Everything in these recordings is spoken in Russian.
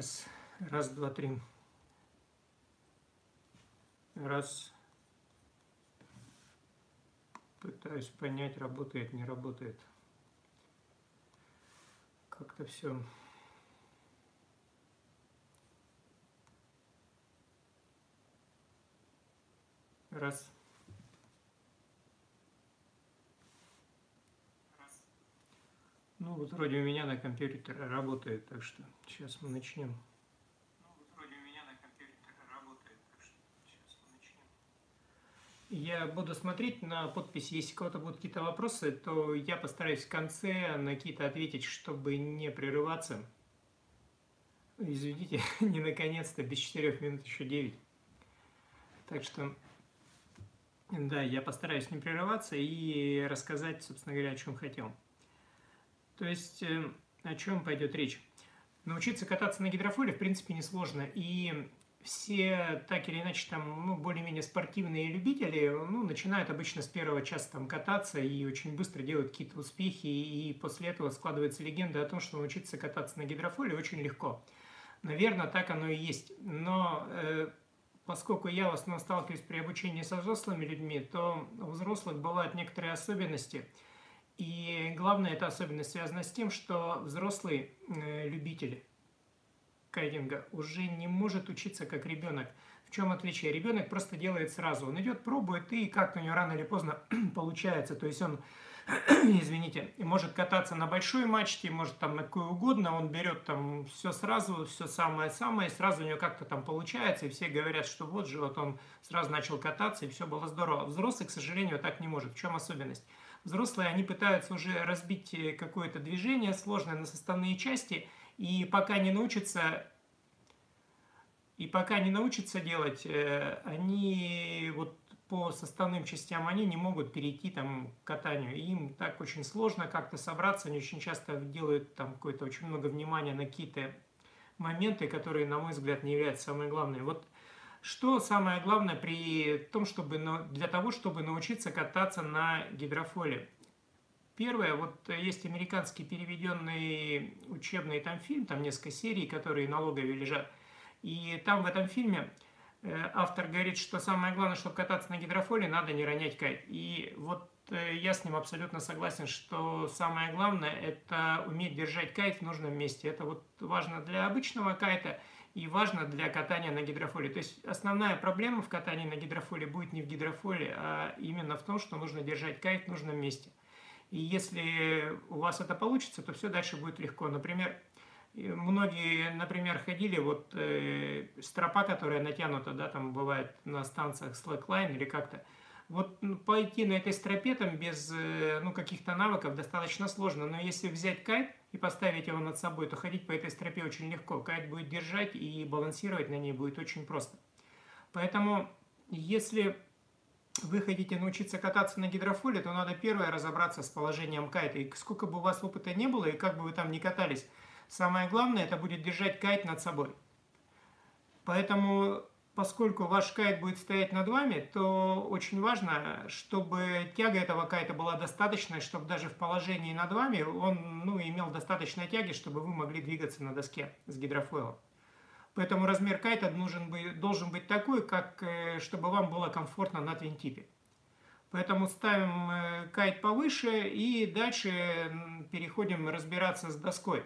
Раз, раз, два, три. Раз. Пытаюсь понять, работает, не работает. Как-то все. Раз. Ну вот вроде у меня на компьютере работает, так что сейчас мы начнем. Ну вот вроде у меня на компьютере работает, так что сейчас мы начнем. Я буду смотреть на подписи, если у кого-то будут какие-то вопросы, то я постараюсь в конце на какие-то ответить, чтобы не прерываться. Извините, не наконец-то, без 4 минут еще 9. Так что, да, я постараюсь не прерываться и рассказать, собственно говоря, о чем хотел. То есть э, о чем пойдет речь? Научиться кататься на гидрофоле, в принципе, несложно. И все так или иначе там, ну, более-менее спортивные любители, ну, начинают обычно с первого часа там кататься и очень быстро делают какие-то успехи, и после этого складывается легенда о том, что научиться кататься на гидрофоле очень легко. Наверное, так оно и есть. Но э, поскольку я в основном сталкиваюсь при обучении со взрослыми людьми, то у взрослых бывают некоторые особенности – и главное, эта особенность связана с тем, что взрослый э, любитель кайдинга уже не может учиться как ребенок. В чем отличие? Ребенок просто делает сразу. Он идет, пробует, и как-то у него рано или поздно получается. То есть он, извините, может кататься на большой мачте, может там на какой угодно. Он берет там все сразу, все самое-самое, и сразу у него как-то там получается. И все говорят, что вот же, вот он сразу начал кататься, и все было здорово. Взрослый, к сожалению, так не может. В чем особенность? Взрослые, они пытаются уже разбить э, какое-то движение сложное на составные части, и пока не научатся и пока не научатся делать, э, они вот по составным частям они не могут перейти там к катанию. Им так очень сложно как-то собраться, они очень часто делают там какое-то очень много внимания на какие-то моменты, которые, на мой взгляд, не являются самым главным. Вот что самое главное при том, чтобы для того, чтобы научиться кататься на гидрофоле? Первое, вот есть американский переведенный учебный там фильм, там несколько серий, которые на логове лежат. И там в этом фильме э, автор говорит, что самое главное, чтобы кататься на гидрофоле, надо не ронять кайт. И вот э, я с ним абсолютно согласен, что самое главное – это уметь держать кайт в нужном месте. Это вот важно для обычного кайта – и важно для катания на гидрофоле. То есть основная проблема в катании на гидрофоле будет не в гидрофоле, а именно в том, что нужно держать кайт в нужном месте. И если у вас это получится, то все дальше будет легко. Например, многие, например, ходили, вот э, стропа, которая натянута, да, там бывает на станциях slackline или как-то, вот пойти на этой стропе там без э, ну, каких-то навыков достаточно сложно, но если взять кайт и поставить его над собой, то ходить по этой стропе очень легко. Кайт будет держать и балансировать на ней будет очень просто. Поэтому, если вы хотите научиться кататься на гидрофоле, то надо первое разобраться с положением кайта. И сколько бы у вас опыта не было, и как бы вы там ни катались, самое главное, это будет держать кайт над собой. Поэтому поскольку ваш кайт будет стоять над вами, то очень важно, чтобы тяга этого кайта была достаточной, чтобы даже в положении над вами он ну, имел достаточной тяги, чтобы вы могли двигаться на доске с гидрофойлом. Поэтому размер кайта нужен быть, должен быть такой, как, э, чтобы вам было комфортно на твинтипе. Поэтому ставим э, кайт повыше и дальше переходим разбираться с доской.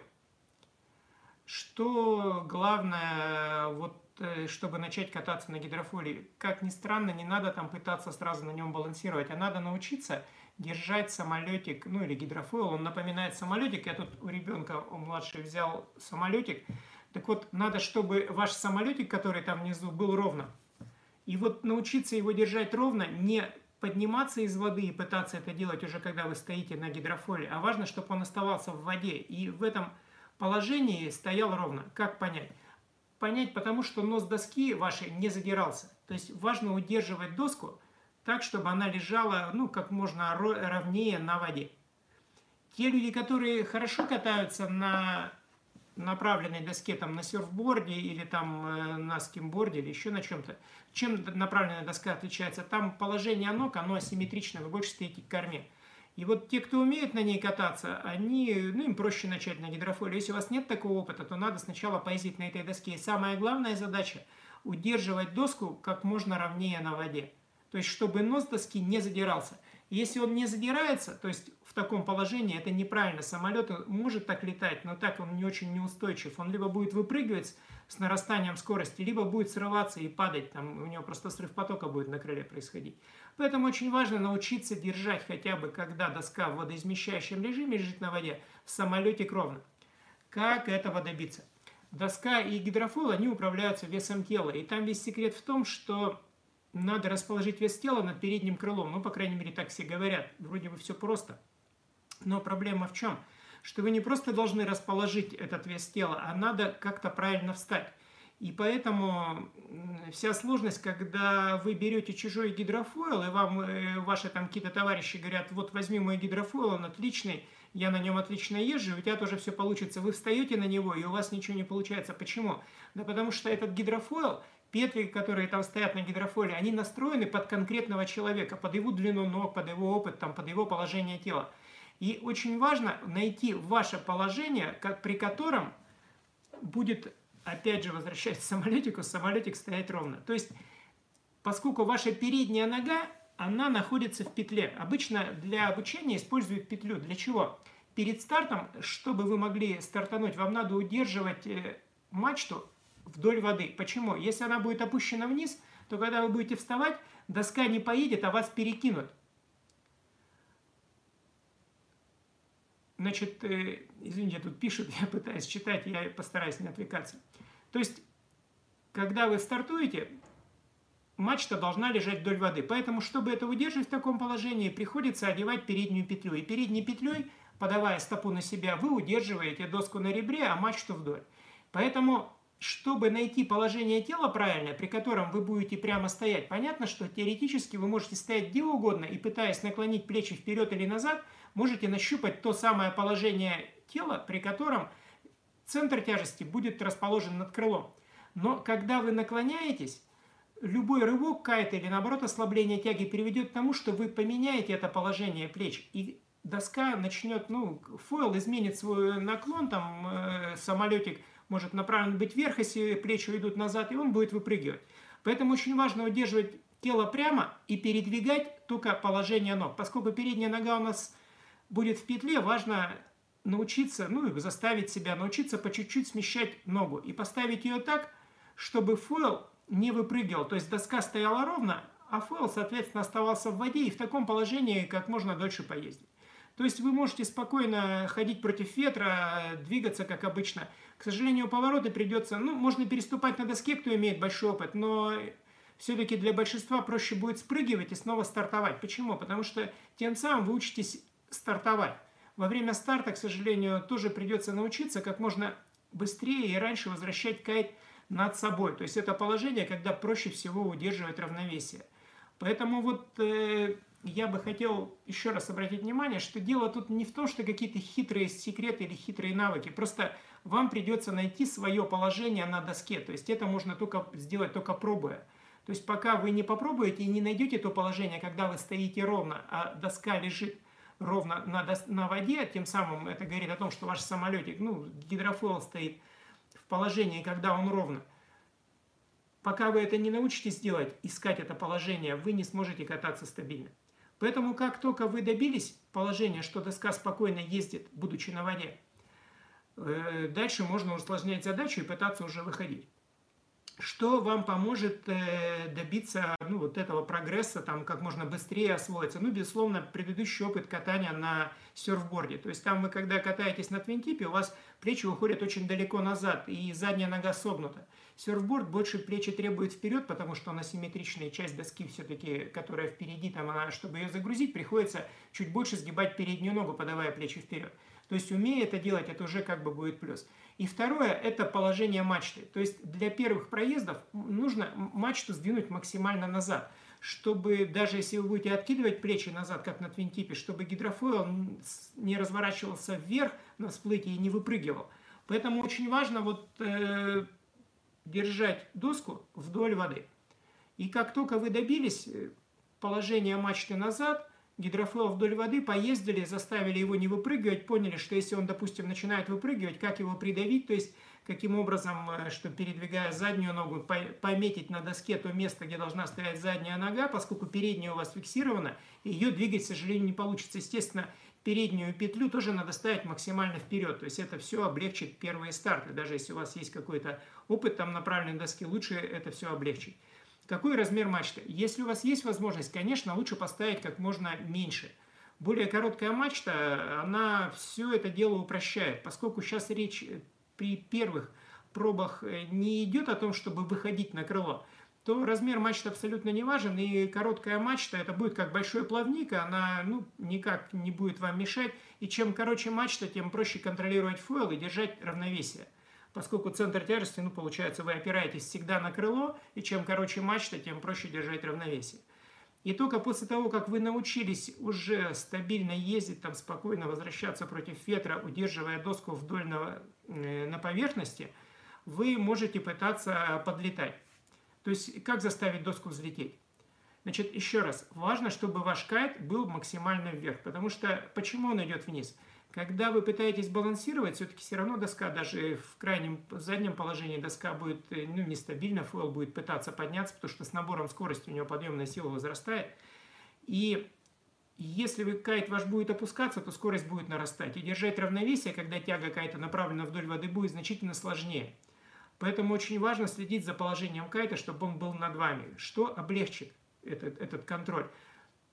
Что главное вот чтобы начать кататься на гидрофоле, как ни странно, не надо там пытаться сразу на нем балансировать, а надо научиться держать самолетик, ну или гидрофойл, он напоминает самолетик, я тут у ребенка, у младшей взял самолетик, так вот, надо, чтобы ваш самолетик, который там внизу, был ровно. И вот научиться его держать ровно, не подниматься из воды и пытаться это делать уже когда вы стоите на гидрофоле, а важно, чтобы он оставался в воде и в этом положении стоял ровно. Как понять? Понять, потому что нос доски вашей не задирался. То есть важно удерживать доску так, чтобы она лежала ну, как можно ровнее на воде. Те люди, которые хорошо катаются на направленной доске, там на серфборде или там э, на скимборде или еще на чем-то, чем направленная доска отличается? Там положение ног, оно асимметрично, вы больше стоите к корме. И вот те, кто умеет на ней кататься, они, ну, им проще начать на гидрофойле. Если у вас нет такого опыта, то надо сначала поездить на этой доске. И самая главная задача – удерживать доску как можно ровнее на воде. То есть, чтобы нос доски не задирался. Если он не задирается, то есть в таком положении это неправильно. Самолет может так летать, но так он не очень неустойчив. Он либо будет выпрыгивать с нарастанием скорости, либо будет срываться и падать. Там у него просто срыв потока будет на крыле происходить. Поэтому очень важно научиться держать хотя бы, когда доска в водоизмещающем режиме лежит на воде, в самолете ровно. Как этого добиться? Доска и гидрофол, они управляются весом тела. И там весь секрет в том, что надо расположить вес тела над передним крылом. Ну, по крайней мере, так все говорят. Вроде бы все просто. Но проблема в чем? Что вы не просто должны расположить этот вес тела, а надо как-то правильно встать. И поэтому вся сложность, когда вы берете чужой гидрофойл, и вам э, ваши там какие-то товарищи говорят, вот возьми мой гидрофойл, он отличный, я на нем отлично езжу, у тебя тоже все получится. Вы встаете на него, и у вас ничего не получается. Почему? Да потому что этот гидрофойл – петли, которые там стоят на гидрофоле, они настроены под конкретного человека, под его длину ног, под его опыт, там, под его положение тела. И очень важно найти ваше положение, как, при котором будет, опять же, возвращаясь к самолетику, самолетик стоять ровно. То есть, поскольку ваша передняя нога, она находится в петле. Обычно для обучения используют петлю. Для чего? Перед стартом, чтобы вы могли стартануть, вам надо удерживать э, мачту вдоль воды. Почему? Если она будет опущена вниз, то когда вы будете вставать, доска не поедет, а вас перекинут. Значит, э, извините, тут пишут, я пытаюсь читать, я постараюсь не отвлекаться. То есть, когда вы стартуете, мачта должна лежать вдоль воды. Поэтому, чтобы это удерживать в таком положении, приходится одевать переднюю петлю. И передней петлей, подавая стопу на себя, вы удерживаете доску на ребре, а мачту вдоль. Поэтому чтобы найти положение тела правильное, при котором вы будете прямо стоять, понятно, что теоретически вы можете стоять где угодно и пытаясь наклонить плечи вперед или назад, можете нащупать то самое положение тела, при котором центр тяжести будет расположен над крылом. Но когда вы наклоняетесь, любой рывок кайта или наоборот ослабление тяги приведет к тому, что вы поменяете это положение плеч. И доска начнет, ну, фойл изменит свой наклон, там, э, самолетик – может направлен быть вверх, если плечи уйдут назад, и он будет выпрыгивать. Поэтому очень важно удерживать тело прямо и передвигать только положение ног. Поскольку передняя нога у нас будет в петле, важно научиться, ну и заставить себя научиться по чуть-чуть смещать ногу и поставить ее так, чтобы фойл не выпрыгивал. То есть доска стояла ровно, а фойл, соответственно, оставался в воде и в таком положении как можно дольше поездить. То есть вы можете спокойно ходить против ветра, двигаться как обычно. К сожалению, повороты придется, ну, можно переступать на доске, кто имеет большой опыт, но все-таки для большинства проще будет спрыгивать и снова стартовать. Почему? Потому что тем самым вы учитесь стартовать. Во время старта, к сожалению, тоже придется научиться как можно быстрее и раньше возвращать кайт над собой. То есть это положение, когда проще всего удерживать равновесие. Поэтому вот э, я бы хотел еще раз обратить внимание, что дело тут не в том, что какие-то хитрые секреты или хитрые навыки. Просто вам придется найти свое положение на доске. То есть это можно только сделать только пробуя. То есть пока вы не попробуете и не найдете то положение, когда вы стоите ровно, а доска лежит ровно на, дос- на воде, тем самым это говорит о том, что ваш самолетик, ну, гидрофойл стоит в положении, когда он ровно. Пока вы это не научитесь делать, искать это положение, вы не сможете кататься стабильно. Поэтому как только вы добились положения, что доска спокойно ездит, будучи на воде, э, дальше можно усложнять задачу и пытаться уже выходить. Что вам поможет э, добиться ну, вот этого прогресса, там, как можно быстрее освоиться? Ну, безусловно, предыдущий опыт катания на серфборде. То есть там вы, когда катаетесь на твинтипе, у вас плечи уходят очень далеко назад, и задняя нога согнута. Серфборд больше плечи требует вперед, потому что она симметричная часть доски все-таки, которая впереди, там она, чтобы ее загрузить, приходится чуть больше сгибать переднюю ногу, подавая плечи вперед. То есть, умея это делать, это уже как бы будет плюс. И второе, это положение мачты. То есть, для первых проездов нужно мачту сдвинуть максимально назад, чтобы даже если вы будете откидывать плечи назад, как на твинтипе, чтобы гидрофойл не разворачивался вверх на всплытии и не выпрыгивал. Поэтому очень важно вот э, держать доску вдоль воды. И как только вы добились э, положения мачты назад, гидрофлоу вдоль воды, поездили, заставили его не выпрыгивать, поняли, что если он, допустим, начинает выпрыгивать, как его придавить, то есть каким образом, э, что передвигая заднюю ногу, пометить на доске то место, где должна стоять задняя нога, поскольку передняя у вас фиксирована, ее двигать, к сожалению, не получится. Естественно, переднюю петлю тоже надо ставить максимально вперед. То есть это все облегчит первые старты. Даже если у вас есть какой-то опыт там на правильной доске, лучше это все облегчить. Какой размер мачты? Если у вас есть возможность, конечно, лучше поставить как можно меньше. Более короткая мачта, она все это дело упрощает, поскольку сейчас речь при первых пробах э, не идет о том, чтобы выходить на крыло, то размер мачты абсолютно не важен, и короткая мачта это будет как большой плавник, она ну, никак не будет вам мешать, и чем короче мачта, тем проще контролировать фойл и держать равновесие. Поскольку центр тяжести, ну, получается, вы опираетесь всегда на крыло, и чем короче мачта, тем проще держать равновесие. И только после того, как вы научились уже стабильно ездить, там спокойно возвращаться против ветра, удерживая доску вдоль на, э, на поверхности, вы можете пытаться подлетать. То есть, как заставить доску взлететь? Значит, еще раз, важно, чтобы ваш кайт был максимально вверх, потому что почему он идет вниз? Когда вы пытаетесь балансировать, все-таки все равно доска, даже в крайнем заднем положении доска будет э, ну, нестабильна, фойл будет пытаться подняться, потому что с набором скорости у него подъемная сила возрастает. И если вы, кайт ваш будет опускаться, то скорость будет нарастать. И держать равновесие, когда тяга кайта направлена вдоль воды, будет значительно сложнее. Поэтому очень важно следить за положением кайта, чтобы он был над вами. Что облегчит этот, этот контроль?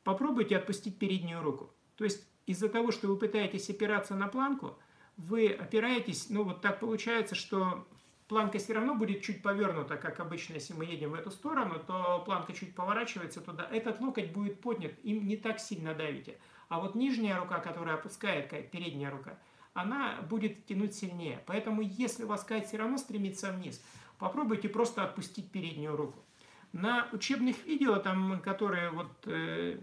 Попробуйте отпустить переднюю руку. То есть из-за того, что вы пытаетесь опираться на планку, вы опираетесь, ну вот так получается, что планка все равно будет чуть повернута, как обычно, если мы едем в эту сторону, то планка чуть поворачивается туда. Этот локоть будет поднят, им не так сильно давите. А вот нижняя рука, которая опускает передняя рука, она будет тянуть сильнее. Поэтому, если у вас кайт все равно стремится вниз, попробуйте просто отпустить переднюю руку. На учебных видео, там, которые вот э,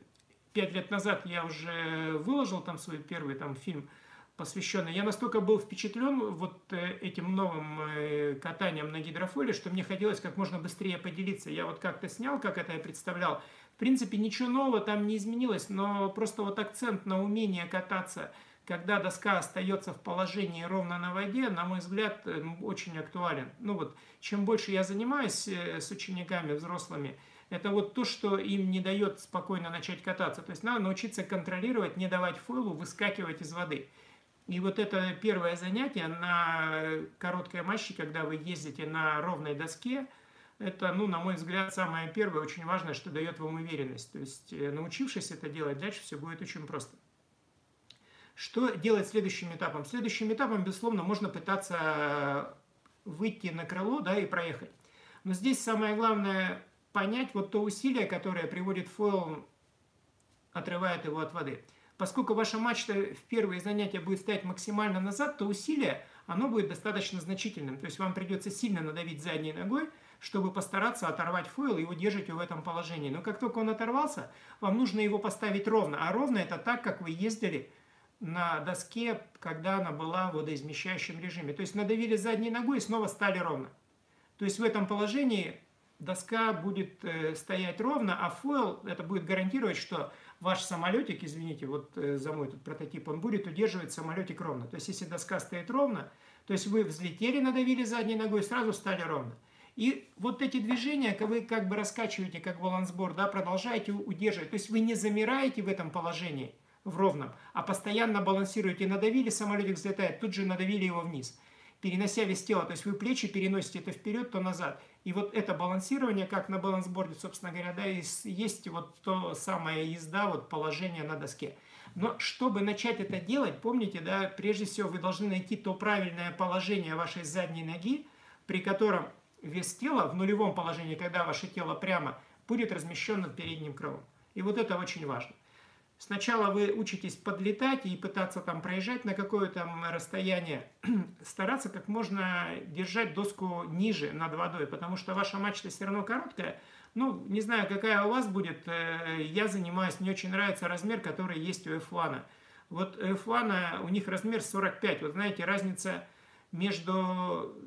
лет назад я уже выложил там свой первый там фильм посвященный. Я настолько был впечатлен вот э, этим новым э, катанием на гидрофоле, что мне хотелось как можно быстрее поделиться. Я вот как-то снял, как это я представлял. В принципе, ничего нового там не изменилось, но просто вот акцент на умение кататься, когда доска остается в положении ровно на воде, на мой взгляд, э, очень актуален. Ну вот, чем больше я занимаюсь с учениками, взрослыми, это вот то, что им не дает спокойно начать кататься. То есть надо научиться контролировать, не давать фойлу выскакивать из воды. И вот это первое занятие на короткой матче, когда вы ездите на ровной доске, это, ну, на мой взгляд, самое первое, очень важное, что дает вам уверенность. То есть, э, научившись это делать, дальше все будет очень просто. Что делать следующим этапом? Следующим этапом, безусловно, можно пытаться выйти на крыло да, и проехать. Но здесь самое главное понять вот то усилие, которое приводит фойл, отрывает его от воды. Поскольку ваша мачта в первые занятия будет стоять максимально назад, то усилие, оно будет достаточно значительным. То есть вам придется сильно надавить задней ногой, чтобы постараться оторвать фойл и удержать его в этом положении. Но как только он оторвался, вам нужно его поставить ровно. А ровно это так, как вы ездили на доске, когда она была в водоизмещающем режиме. То есть надавили задней ногой и снова стали ровно. То есть в этом положении доска будет э, стоять ровно, а фойл это будет гарантировать, что ваш самолетик, извините, вот э, за мой тут прототип, он будет удерживать самолетик ровно. То есть если доска стоит ровно, то есть вы взлетели, надавили задней ногой, сразу стали ровно. И вот эти движения, вы как бы раскачиваете, как балансборд, да, продолжаете удерживать. То есть вы не замираете в этом положении, в ровном, а постоянно балансируете. Надавили, самолетик взлетает, тут же надавили его вниз перенося вес тела. То есть вы плечи переносите это вперед, то назад. И вот это балансирование, как на балансборде, собственно говоря, да, есть вот то самое езда, вот положение на доске. Но чтобы начать это делать, помните, да, прежде всего вы должны найти то правильное положение вашей задней ноги, при котором вес тела в нулевом положении, когда ваше тело прямо, будет размещен над передним крылом. И вот это очень важно. Сначала вы учитесь подлетать и пытаться там проезжать на какое-то расстояние, стараться как можно держать доску ниже над водой, потому что ваша мачта все равно короткая. Ну, не знаю, какая у вас будет, э, я занимаюсь, мне очень нравится размер, который есть у F1. Вот F1 у них размер 45, вот знаете, разница между...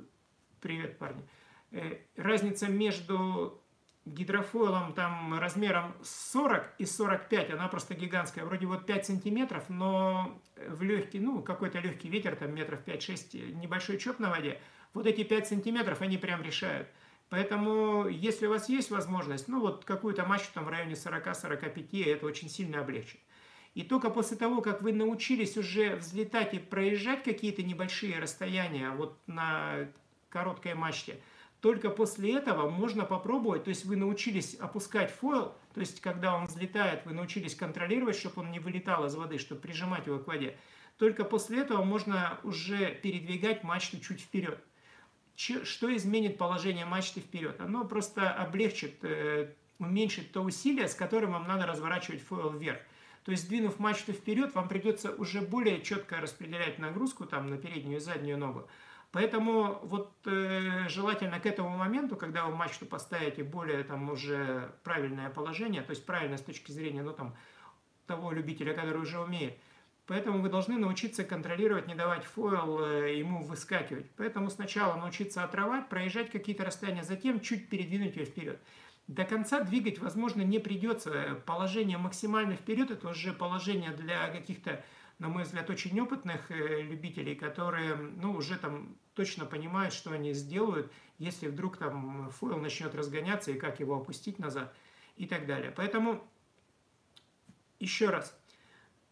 Привет, парни. Э, разница между гидрофойлом там размером 40 и 45, она просто гигантская, вроде вот 5 сантиметров, но в легкий, ну, какой-то легкий ветер, там метров 5-6, небольшой чоп на воде, вот эти 5 сантиметров, они прям решают. Поэтому, если у вас есть возможность, ну, вот какую-то мачту там в районе 40-45, это очень сильно облегчит. И только после того, как вы научились уже взлетать и проезжать какие-то небольшие расстояния вот на короткой мачте – только после этого можно попробовать, то есть вы научились опускать фойл, то есть когда он взлетает, вы научились контролировать, чтобы он не вылетал из воды, чтобы прижимать его к воде. Только после этого можно уже передвигать мачту чуть вперед. Что изменит положение мачты вперед? Оно просто облегчит, э, уменьшит то усилие, с которым вам надо разворачивать фойл вверх. То есть, двинув мачту вперед, вам придется уже более четко распределять нагрузку там, на переднюю и заднюю ногу. Поэтому вот э, желательно к этому моменту, когда вы мачту поставите более там уже правильное положение, то есть правильно с точки зрения ну, там, того любителя, который уже умеет, Поэтому вы должны научиться контролировать, не давать фойл э, ему выскакивать. Поэтому сначала научиться отрывать, проезжать какие-то расстояния, затем чуть передвинуть ее вперед. До конца двигать, возможно, не придется. Положение максимально вперед – это уже положение для каких-то на мой взгляд, очень опытных э, любителей, которые ну, уже там точно понимают, что они сделают, если вдруг там фойл начнет разгоняться и как его опустить назад и так далее. Поэтому еще раз,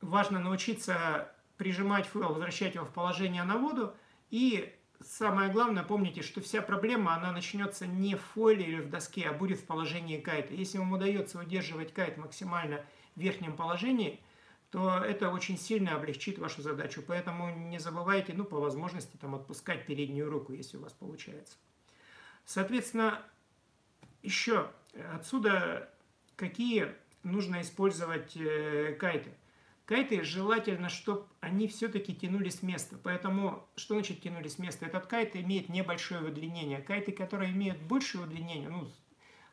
важно научиться прижимать фойл, возвращать его в положение на воду и самое главное, помните, что вся проблема, она начнется не в фойле или в доске, а будет в положении кайта. Если вам удается удерживать кайт максимально в верхнем положении – то это очень сильно облегчит вашу задачу. Поэтому не забывайте, ну, по возможности, там, отпускать переднюю руку, если у вас получается. Соответственно, еще отсюда какие нужно использовать э, кайты. Кайты желательно, чтобы они все-таки тянули с места. Поэтому, что значит тянули с места? Этот кайт имеет небольшое удлинение. Кайты, которые имеют большее удлинение, ну,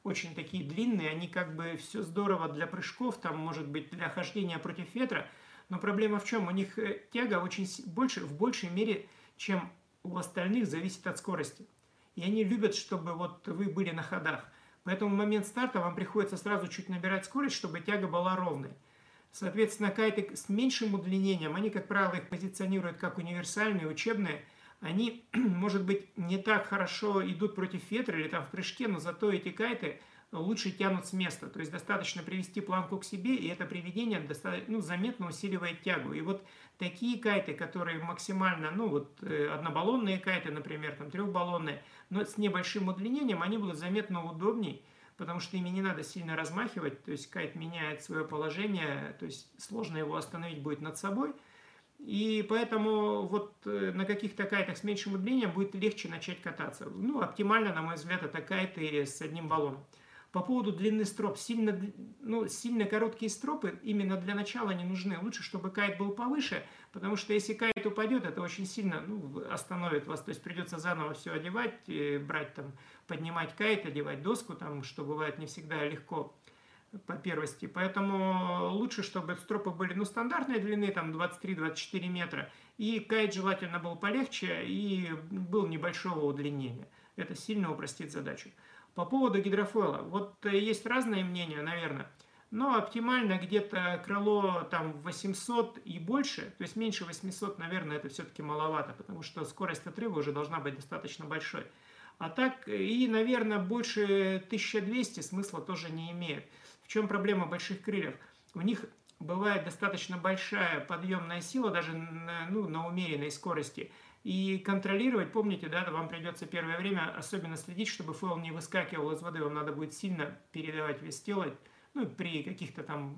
очень такие длинные, они как бы все здорово для прыжков, там может быть для хождения против ветра, но проблема в чем? У них э, тяга очень больше, в большей мере, чем у остальных, зависит от скорости. И они любят, чтобы вот вы были на ходах. Поэтому в момент старта вам приходится сразу чуть набирать скорость, чтобы тяга была ровной. Соответственно, кайты с меньшим удлинением, они, как правило, их позиционируют как универсальные, учебные – они, может быть, не так хорошо идут против ветра или там в прыжке, но зато эти кайты лучше тянут с места. То есть достаточно привести планку к себе, и это приведение ну, заметно усиливает тягу. И вот такие кайты, которые максимально, ну вот э, однобаллонные кайты, например, там трехбаллонные, но с небольшим удлинением, они будут заметно удобней, потому что ими не надо сильно размахивать, то есть кайт меняет свое положение, то есть сложно его остановить будет над собой – и поэтому вот э, на каких-то кайтах с меньшим удлинением будет легче начать кататься. Ну, оптимально, на мой взгляд, это кайты с одним баллоном. По поводу длины строп. Сильно, ну, сильно короткие стропы именно для начала не нужны. Лучше, чтобы кайт был повыше, потому что если кайт упадет, это очень сильно ну, остановит вас. То есть придется заново все одевать, э, брать там, поднимать кайт, одевать доску, там, что бывает не всегда легко по первости. Поэтому лучше, чтобы стропы были ну, стандартной длины, там 23-24 метра, и кайт желательно был полегче и был небольшого удлинения. Это сильно упростит задачу. По поводу гидрофойла. Вот э, есть разные мнения, наверное. Но оптимально где-то крыло там 800 и больше, то есть меньше 800, наверное, это все-таки маловато, потому что скорость отрыва уже должна быть достаточно большой. А так и, наверное, больше 1200 смысла тоже не имеет. В чем проблема больших крыльев? У них бывает достаточно большая подъемная сила, даже на, ну, на умеренной скорости. И контролировать, помните, да, вам придется первое время особенно следить, чтобы фойл не выскакивал из воды. Вам надо будет сильно передавать вес тела. Ну, при каких-то там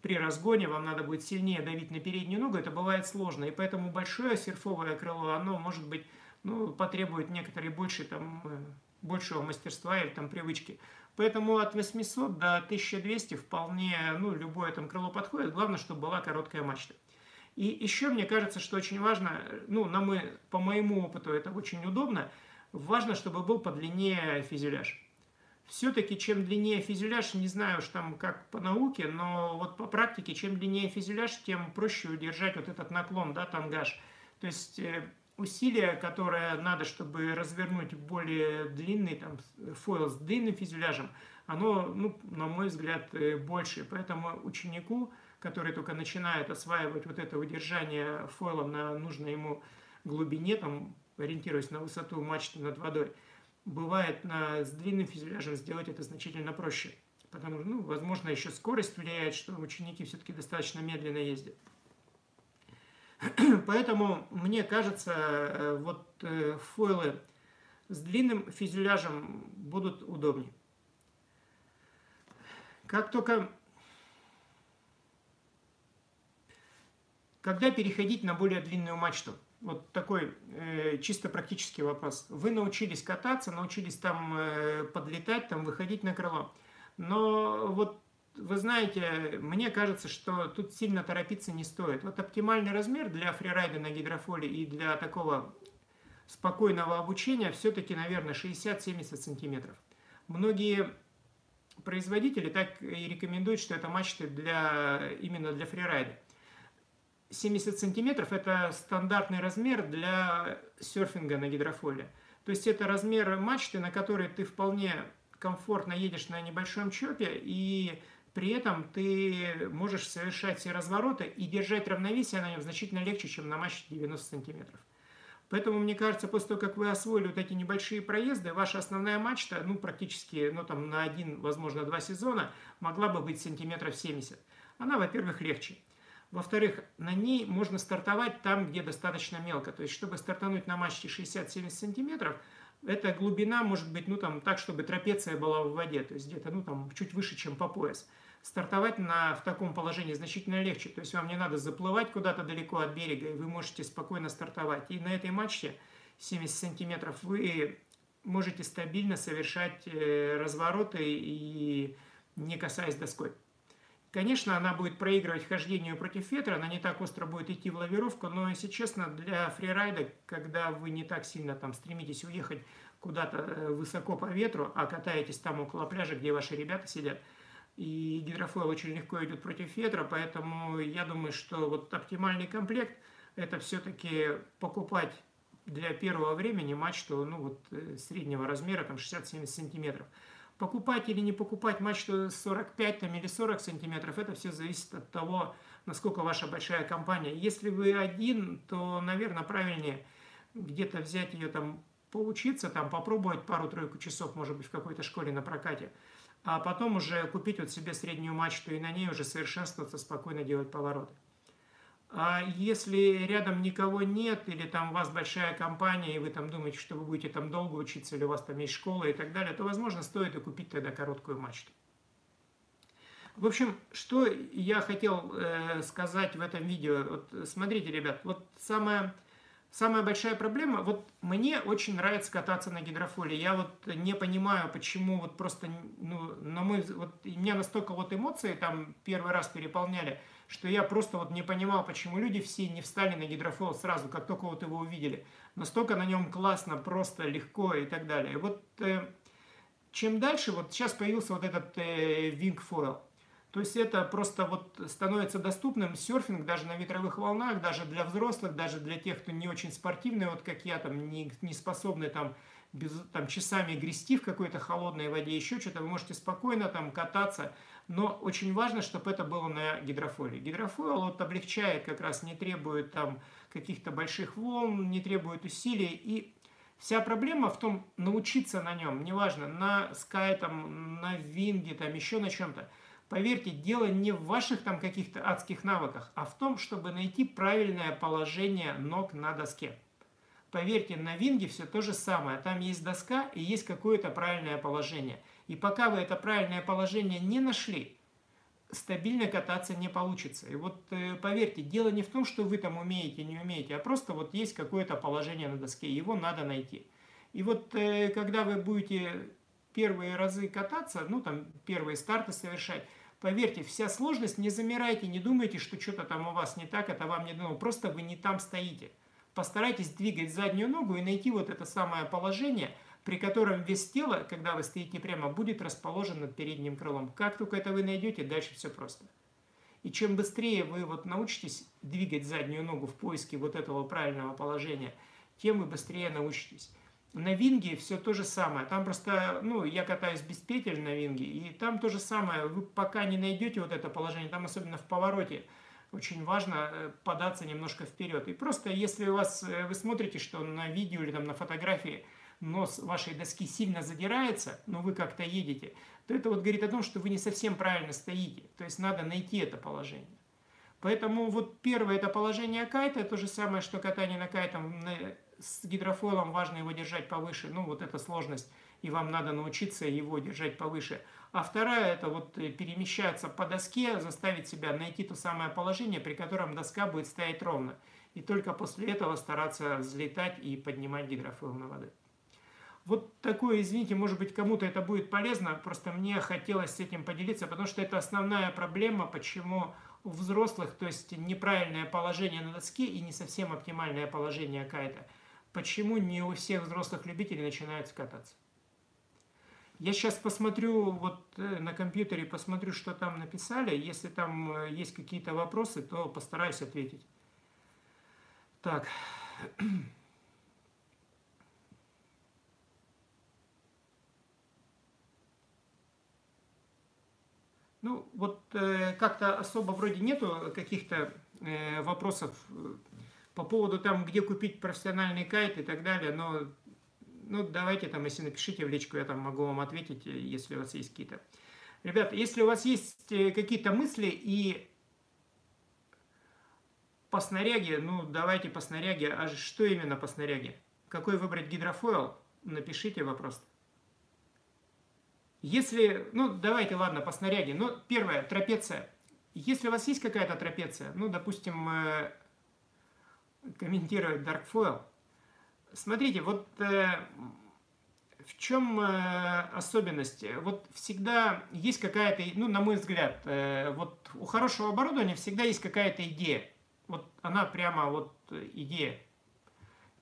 при разгоне вам надо будет сильнее давить на переднюю ногу, это бывает сложно. И поэтому большое серфовое крыло, оно может быть, ну, потребует некоторые больше, там, большего мастерства или там привычки. Поэтому от 800 до 1200 вполне, ну, любое там крыло подходит. Главное, чтобы была короткая мачта. И еще мне кажется, что очень важно, ну, на мы, по моему опыту это очень удобно, важно, чтобы был подлиннее фюзеляж. Все-таки чем длиннее фюзеляж, не знаю уж там как по науке, но вот по практике, чем длиннее фюзеляж, тем проще удержать вот этот наклон, да, тангаж. То есть э, усилие, которое надо, чтобы развернуть более длинный там, фойл с длинным фюзеляжем, оно, ну, на мой взгляд, э, больше. Поэтому ученику, который только начинает осваивать вот это удержание фойлом на нужной ему глубине, там, ориентируясь на высоту мачты над водой, бывает на, с длинным фюзеляжем сделать это значительно проще. Потому что, ну, возможно, еще скорость влияет, что ученики все-таки достаточно медленно ездят. Поэтому, мне кажется, э, вот э, фойлы с длинным фюзеляжем будут удобнее. Как только... Когда переходить на более длинную мачту? Вот такой э, чисто практический вопрос. Вы научились кататься, научились там э, подлетать, там выходить на крыло. Но вот вы знаете, мне кажется, что тут сильно торопиться не стоит. Вот оптимальный размер для фрирайда на гидрофоле и для такого спокойного обучения все-таки, наверное, 60-70 сантиметров. Многие производители так и рекомендуют, что это мачты для, именно для фрирайда. 70 сантиметров – это стандартный размер для серфинга на гидрофоле. То есть это размер мачты, на которой ты вполне комфортно едешь на небольшом чопе, и при этом ты можешь совершать все развороты и держать равновесие на нем значительно легче, чем на мачте 90 сантиметров. Поэтому, мне кажется, после того, как вы освоили вот эти небольшие проезды, ваша основная мачта, ну, практически, ну, там, на один, возможно, два сезона, могла бы быть сантиметров 70. Она, во-первых, легче. Во-вторых, на ней можно стартовать там, где достаточно мелко. То есть, чтобы стартануть на мачте 60-70 сантиметров, эта глубина может быть, ну, там, так, чтобы трапеция была в воде. То есть, где-то, ну, там, чуть выше, чем по пояс стартовать на, в таком положении значительно легче. То есть вам не надо заплывать куда-то далеко от берега, и вы можете спокойно стартовать. И на этой мачте 70 сантиметров вы можете стабильно совершать э, развороты и не касаясь доской. Конечно, она будет проигрывать хождению против ветра, она не так остро будет идти в лавировку, но, если честно, для фрирайда, когда вы не так сильно там стремитесь уехать куда-то э, высоко по ветру, а катаетесь там около пляжа, где ваши ребята сидят – и гидрофойл очень легко идет против ветра, поэтому я думаю, что вот оптимальный комплект это все-таки покупать для первого времени мачту ну, вот, э, среднего размера, там 60-70 сантиметров. Покупать или не покупать мачту 45 там, или 40 сантиметров, это все зависит от того, насколько ваша большая компания. Если вы один, то, наверное, правильнее где-то взять ее там, поучиться, там, попробовать пару-тройку часов, может быть, в какой-то школе на прокате а потом уже купить вот себе среднюю мачту и на ней уже совершенствоваться, спокойно делать повороты. А если рядом никого нет, или там у вас большая компания, и вы там думаете, что вы будете там долго учиться, или у вас там есть школа и так далее, то, возможно, стоит и купить тогда короткую мачту. В общем, что я хотел э, сказать в этом видео. Вот, смотрите, ребят, вот самое Самая большая проблема, вот мне очень нравится кататься на гидрофоле. Я вот не понимаю, почему вот просто, ну, на мой вот меня настолько вот эмоции там первый раз переполняли, что я просто вот не понимал, почему люди все не встали на гидрофол сразу, как только вот его увидели. Настолько на нем классно, просто легко и так далее. И вот э, чем дальше, вот сейчас появился вот этот э, Wing Foil. То есть это просто вот становится доступным серфинг даже на ветровых волнах, даже для взрослых, даже для тех, кто не очень спортивный, вот как я, там, не, не способный там, без, там часами грести в какой-то холодной воде, еще что-то, вы можете спокойно там кататься, но очень важно, чтобы это было на гидрофоиле. Гидрофоил вот облегчает, как раз не требует там каких-то больших волн, не требует усилий, и Вся проблема в том, научиться на нем, неважно, на Sky, там, на Винге, там, еще на чем-то – Поверьте, дело не в ваших там каких-то адских навыках, а в том, чтобы найти правильное положение ног на доске. Поверьте, на винге все то же самое. Там есть доска и есть какое-то правильное положение. И пока вы это правильное положение не нашли, стабильно кататься не получится. И вот э, поверьте, дело не в том, что вы там умеете, не умеете, а просто вот есть какое-то положение на доске, его надо найти. И вот э, когда вы будете первые разы кататься, ну там первые старты совершать, Поверьте, вся сложность, не замирайте, не думайте, что что-то там у вас не так, это вам не дано. Просто вы не там стоите. Постарайтесь двигать заднюю ногу и найти вот это самое положение, при котором вес тела, когда вы стоите прямо, будет расположен над передним крылом. Как только это вы найдете, дальше все просто. И чем быстрее вы вот научитесь двигать заднюю ногу в поиске вот этого правильного положения, тем вы быстрее научитесь. На винге все то же самое. Там просто, ну, я катаюсь без петель на винге, и там то же самое. Вы пока не найдете вот это положение, там особенно в повороте, очень важно э, податься немножко вперед. И просто если у вас, э, вы смотрите, что на видео или там на фотографии нос вашей доски сильно задирается, но вы как-то едете, то это вот говорит о том, что вы не совсем правильно стоите. То есть надо найти это положение. Поэтому вот первое это положение кайта, то же самое, что катание на кайтом с гидрофойлом важно его держать повыше, ну вот эта сложность, и вам надо научиться его держать повыше. А вторая это вот э, перемещаться по доске, заставить себя найти то самое положение, при котором доска будет стоять ровно. И только после этого стараться взлетать и поднимать гидрофойл на воды. Вот такое, извините, может быть, кому-то это будет полезно, просто мне хотелось с этим поделиться, потому что это основная проблема, почему у взрослых, то есть неправильное положение на доске и не совсем оптимальное положение кайта. Почему не у всех взрослых любителей начинают кататься? Я сейчас посмотрю вот э, на компьютере, посмотрю, что там написали. Если там э, есть какие-то вопросы, то постараюсь ответить. Так. Ну, вот э, как-то особо вроде нету каких-то э, вопросов э, по поводу там, где купить профессиональный кайт и так далее, но ну, давайте там, если напишите в личку, я там могу вам ответить, э, если у вас есть какие-то. Ребята, если у вас есть э, какие-то мысли и по снаряге, ну, давайте по снаряге, а что именно по снаряге? Какой выбрать гидрофойл? Напишите вопрос. Если, ну давайте, ладно, по снаряге. Ну, первое, трапеция. Если у вас есть какая-то трапеция, ну, допустим, э, комментирует Dark Foil. Смотрите, вот э, в чем э, особенность? Вот всегда есть какая-то, ну, на мой взгляд, э, вот у хорошего оборудования всегда есть какая-то идея. Вот она прямо вот идея.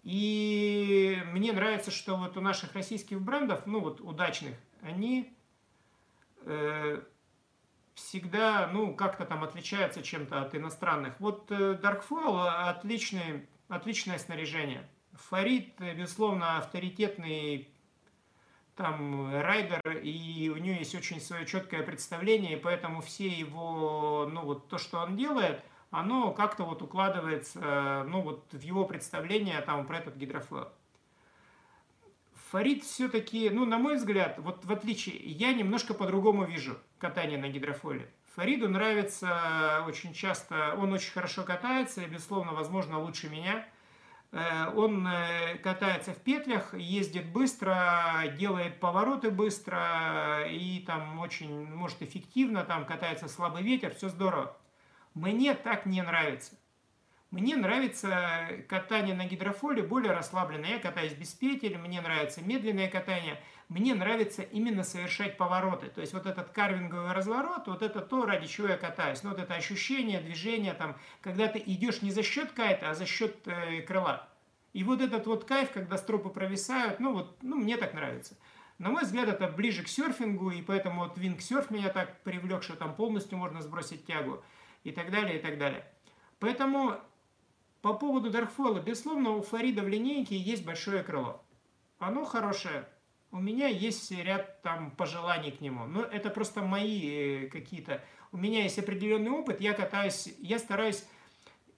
И мне нравится, что вот у наших российских брендов, ну вот удачных, они э, всегда, ну, как-то там отличаются чем-то от иностранных. Вот э, Darkfall отличный, отличное снаряжение. Фарид, безусловно, авторитетный там райдер, и у нее есть очень свое четкое представление, и поэтому все его, ну вот то, что он делает, оно как-то вот укладывается, ну вот в его представление там про этот гидрофлот. Фарид все-таки, ну, на мой взгляд, вот в отличие, я немножко по-другому вижу катание на гидрофоле. Фариду нравится очень часто, он очень хорошо катается, и, безусловно, возможно, лучше меня. Э, он э, катается в петлях, ездит быстро, делает повороты быстро и там очень, может, эффективно, там катается слабый ветер, все здорово. Мне так не нравится. Мне нравится катание на гидрофоле более расслабленное. Я катаюсь без петель, мне нравится медленное катание. Мне нравится именно совершать повороты. То есть вот этот карвинговый разворот, вот это то, ради чего я катаюсь. Ну, вот это ощущение, движение, там, когда ты идешь не за счет кайта, а за счет э, крыла. И вот этот вот кайф, когда стропы провисают, ну вот, ну мне так нравится. На мой взгляд, это ближе к серфингу, и поэтому вот винг-серф меня так привлек, что там полностью можно сбросить тягу и так далее, и так далее. Поэтому по поводу Даркфола, безусловно, у Флорида в линейке есть большое крыло. Оно хорошее. У меня есть ряд там пожеланий к нему. Но это просто мои э, какие-то... У меня есть определенный опыт. Я катаюсь, я стараюсь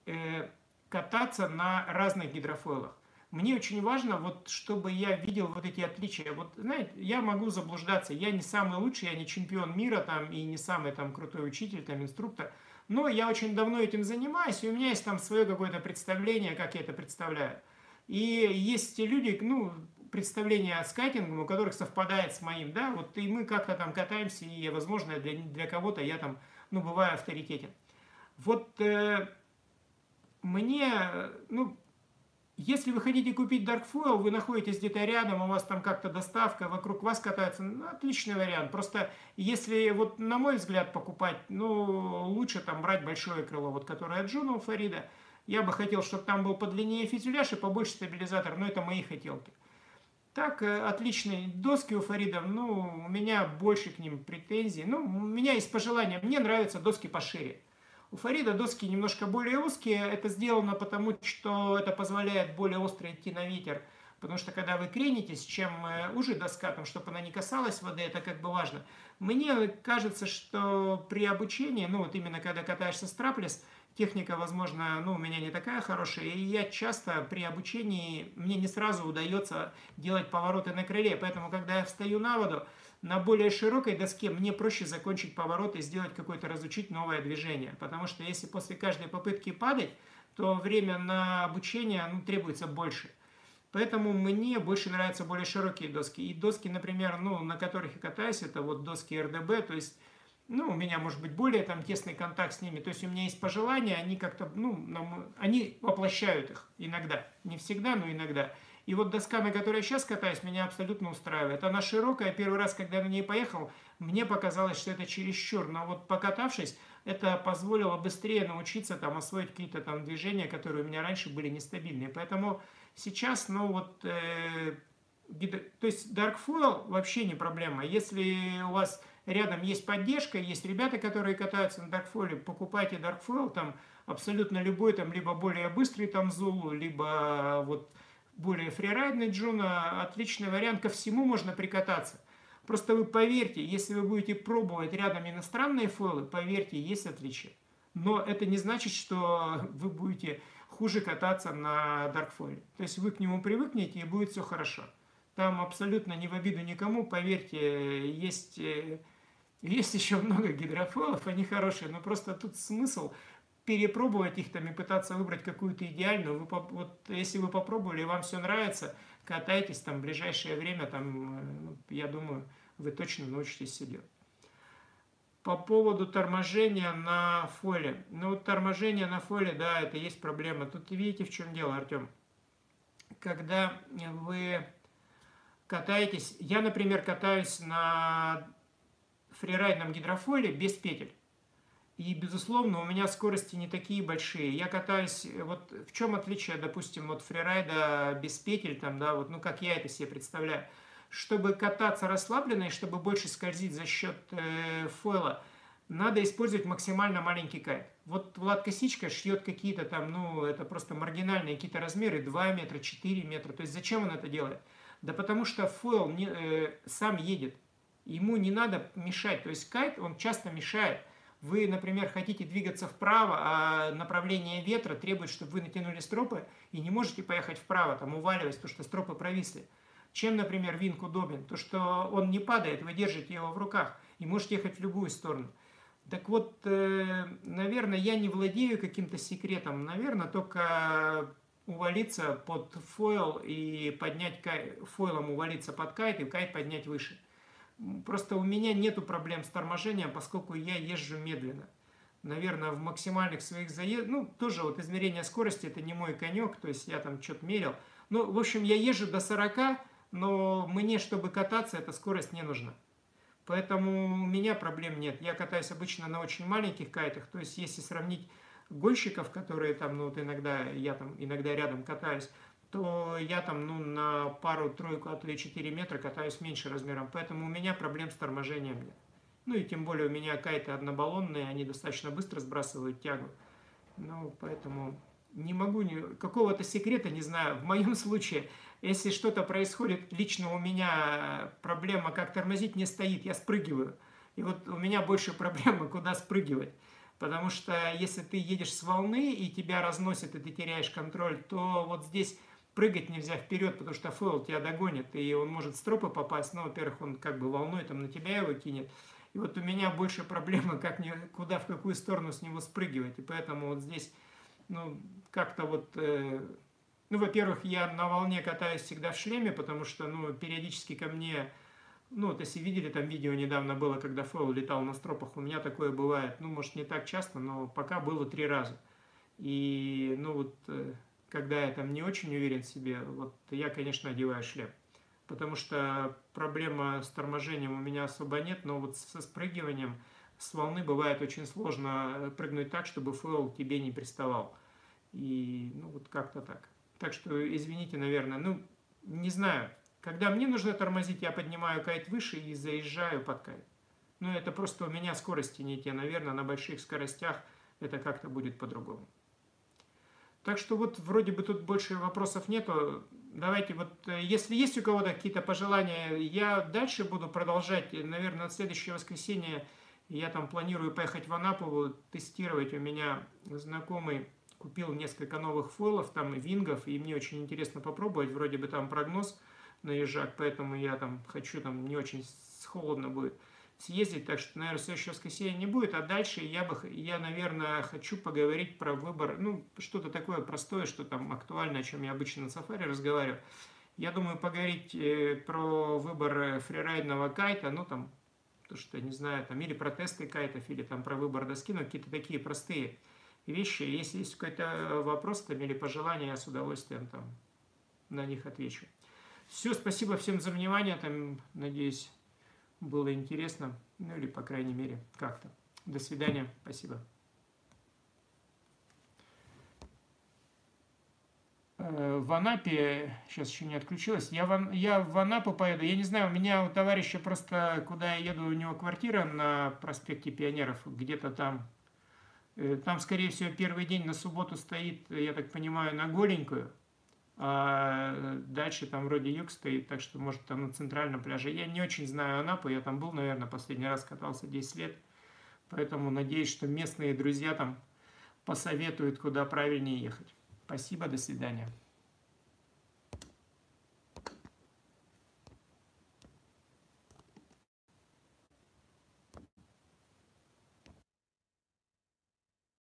э, кататься на разных гидрофойлах. Мне очень важно, вот, чтобы я видел вот эти отличия. Вот, знаете, я могу заблуждаться. Я не самый лучший, я не чемпион мира там и не самый там крутой учитель, там инструктор. Но я очень давно этим занимаюсь, и у меня есть там свое какое-то представление, как я это представляю. И есть люди, ну, представления о скайтингом, у которых совпадает с моим, да, вот и мы как-то там катаемся, и, возможно, для, для кого-то я там, ну, бываю авторитетен. Вот э, мне, ну, если вы хотите купить Dark Foil, вы находитесь где-то рядом, у вас там как-то доставка, вокруг вас катается, ну, отличный вариант. Просто если, вот на мой взгляд, покупать, ну, лучше там брать большое крыло, вот которое от Джуна у. Я бы хотел, чтобы там был подлиннее фюзеляж и побольше стабилизатор, но это мои хотелки. Так, э, отличные доски у Фарида, ну, у меня больше к ним претензий. Ну, у меня есть пожелание, мне нравятся доски пошире. У Фарида доски немножко более узкие. Это сделано потому, что это позволяет более остро идти на ветер. Потому что когда вы кренитесь, чем э, уже доска, там, чтобы она не касалась воды, это как бы важно. Мне кажется, что при обучении, ну вот именно когда катаешься страплес, техника, возможно, ну, у меня не такая хорошая, и я часто при обучении, мне не сразу удается делать повороты на крыле, поэтому, когда я встаю на воду, на более широкой доске мне проще закончить поворот и сделать какое-то, разучить новое движение, потому что если после каждой попытки падать, то время на обучение ну, требуется больше. Поэтому мне больше нравятся более широкие доски. И доски, например, ну, на которых я катаюсь, это вот доски РДБ, то есть ну, у меня может быть более там тесный контакт с ними, то есть у меня есть пожелания, они как-то, ну, нам, они воплощают их иногда, не всегда, но иногда. И вот доска, на которой я сейчас катаюсь, меня абсолютно устраивает. Она широкая, первый раз, когда на ней поехал, мне показалось, что это чересчур, но вот покатавшись, это позволило быстрее научиться там освоить какие-то там движения, которые у меня раньше были нестабильные. Поэтому сейчас, ну вот, э, гидро... то есть Dark Foil вообще не проблема. Если у вас рядом есть поддержка, есть ребята, которые катаются на Darkfoil, покупайте Darkfoil, там абсолютно любой, там либо более быстрый там Зулу, либо вот более фрирайдный Джуна, отличный вариант, ко всему можно прикататься. Просто вы поверьте, если вы будете пробовать рядом иностранные фойлы, поверьте, есть отличия. Но это не значит, что вы будете хуже кататься на Darkfoil. То есть вы к нему привыкнете и будет все хорошо. Там абсолютно не в обиду никому, поверьте, есть э, есть еще много гидрофилов, они хорошие, но просто тут смысл перепробовать их там и пытаться выбрать какую-то идеальную. Вы, вот если вы попробовали и вам все нравится, катайтесь там в ближайшее время, там, ну, я думаю, вы точно научитесь все делать. По поводу торможения на фоле. Ну, торможение на фоле, да, это есть проблема. Тут видите, в чем дело, Артем. Когда вы катаетесь, я, например, катаюсь на фрирайдном гидрофойле без петель. И, безусловно, у меня скорости не такие большие. Я катаюсь, вот в чем отличие, допустим, от фрирайда без петель, там, да, вот, ну, как я это себе представляю. Чтобы кататься расслабленно и чтобы больше скользить за счет э, фойла, надо использовать максимально маленький кайт. Вот Влад Косичка шьет какие-то там, ну, это просто маргинальные какие-то размеры, 2 метра, 4 метра. То есть зачем он это делает? Да потому что фойл не, э, сам едет. Ему не надо мешать. То есть кайт, он часто мешает. Вы, например, хотите двигаться вправо, а направление ветра требует, чтобы вы натянули стропы и не можете поехать вправо, там уваливаясь, то что стропы провисли. Чем, например, винк удобен? То, что он не падает, вы держите его в руках и можете ехать в любую сторону. Так вот, э, наверное, я не владею каким-то секретом. Наверное, только увалиться под фойл и поднять кайт, фойлом увалиться под кайт и кайт поднять выше. Просто у меня нету проблем с торможением, поскольку я езжу медленно. Наверное, в максимальных своих заездах, ну, тоже вот измерение скорости, это не мой конек, то есть я там что-то мерил. Ну, в общем, я езжу до 40, но мне, чтобы кататься, эта скорость не нужна. Поэтому у меня проблем нет. Я катаюсь обычно на очень маленьких кайтах, то есть если сравнить гонщиков, которые там, ну вот иногда, я там иногда рядом катаюсь, то я там ну, на пару-тройку, а то и 4 метра катаюсь меньше размером, поэтому у меня проблем с торможением нет. Ну и тем более у меня кайты однобаллонные, они достаточно быстро сбрасывают тягу. Ну, поэтому не могу, ни, какого-то секрета не знаю. В моем случае, если что-то происходит, лично у меня проблема, как тормозить, не стоит, я спрыгиваю. И вот у меня больше проблемы, куда спрыгивать. Потому что если ты едешь с волны и тебя разносит, и ты теряешь контроль, то вот здесь прыгать нельзя вперед, потому что фойл тебя догонит, и он может в стропы попасть, ну, во-первых, он как бы волной там на тебя его кинет. И вот у меня больше проблема, как мне, куда, в какую сторону с него спрыгивать. И поэтому вот здесь, ну, как-то вот, э, ну, во-первых, я на волне катаюсь всегда в шлеме, потому что, ну, периодически ко мне, ну, вот если видели, там видео недавно было, когда фойл летал на стропах, у меня такое бывает, ну, может, не так часто, но пока было три раза. И, ну, вот... Э, когда я там не очень уверен в себе, вот я, конечно, одеваю шлем. Потому что проблема с торможением у меня особо нет, но вот со спрыгиванием с волны бывает очень сложно прыгнуть так, чтобы фойл тебе не приставал. И ну вот как-то так. Так что извините, наверное, ну не знаю. Когда мне нужно тормозить, я поднимаю кайт выше и заезжаю под кайт. Ну это просто у меня скорости не те. Наверное, на больших скоростях это как-то будет по-другому. Так что вот вроде бы тут больше вопросов нету. давайте вот, э, если есть у кого-то какие-то пожелания, я дальше буду продолжать, наверное, на следующее воскресенье я там планирую поехать в Анапу, тестировать. У меня знакомый купил несколько новых фойлов, там, вингов, и мне очень интересно попробовать. Вроде бы там прогноз на ежак, поэтому я там хочу, там не очень холодно будет съездить, так что, наверное, следующее воскресенье не будет, а дальше я бы, я, наверное, хочу поговорить про выбор, ну, что-то такое простое, что там актуально, о чем я обычно на сафари разговариваю. Я думаю, поговорить э, про выбор фрирайдного кайта, ну, там, то, что, не знаю, там, или про тесты кайтов, или там про выбор доски, ну, какие-то такие простые вещи. Если есть какой-то вопрос там, или пожелание, я с удовольствием там на них отвечу. Все, спасибо всем за внимание, там, надеюсь, было интересно, ну или, по крайней мере, как-то. До свидания, спасибо. Э, в Анапе, сейчас еще не отключилась, я в, я в Анапу поеду, я не знаю, у меня у товарища просто, куда я еду, у него квартира на проспекте Пионеров, где-то там, э, там, скорее всего, первый день на субботу стоит, я так понимаю, на голенькую, а дальше там вроде юг стоит, так что может там на центральном пляже. Я не очень знаю Анапу, я там был, наверное, последний раз катался 10 лет, поэтому надеюсь, что местные друзья там посоветуют, куда правильнее ехать. Спасибо, до свидания.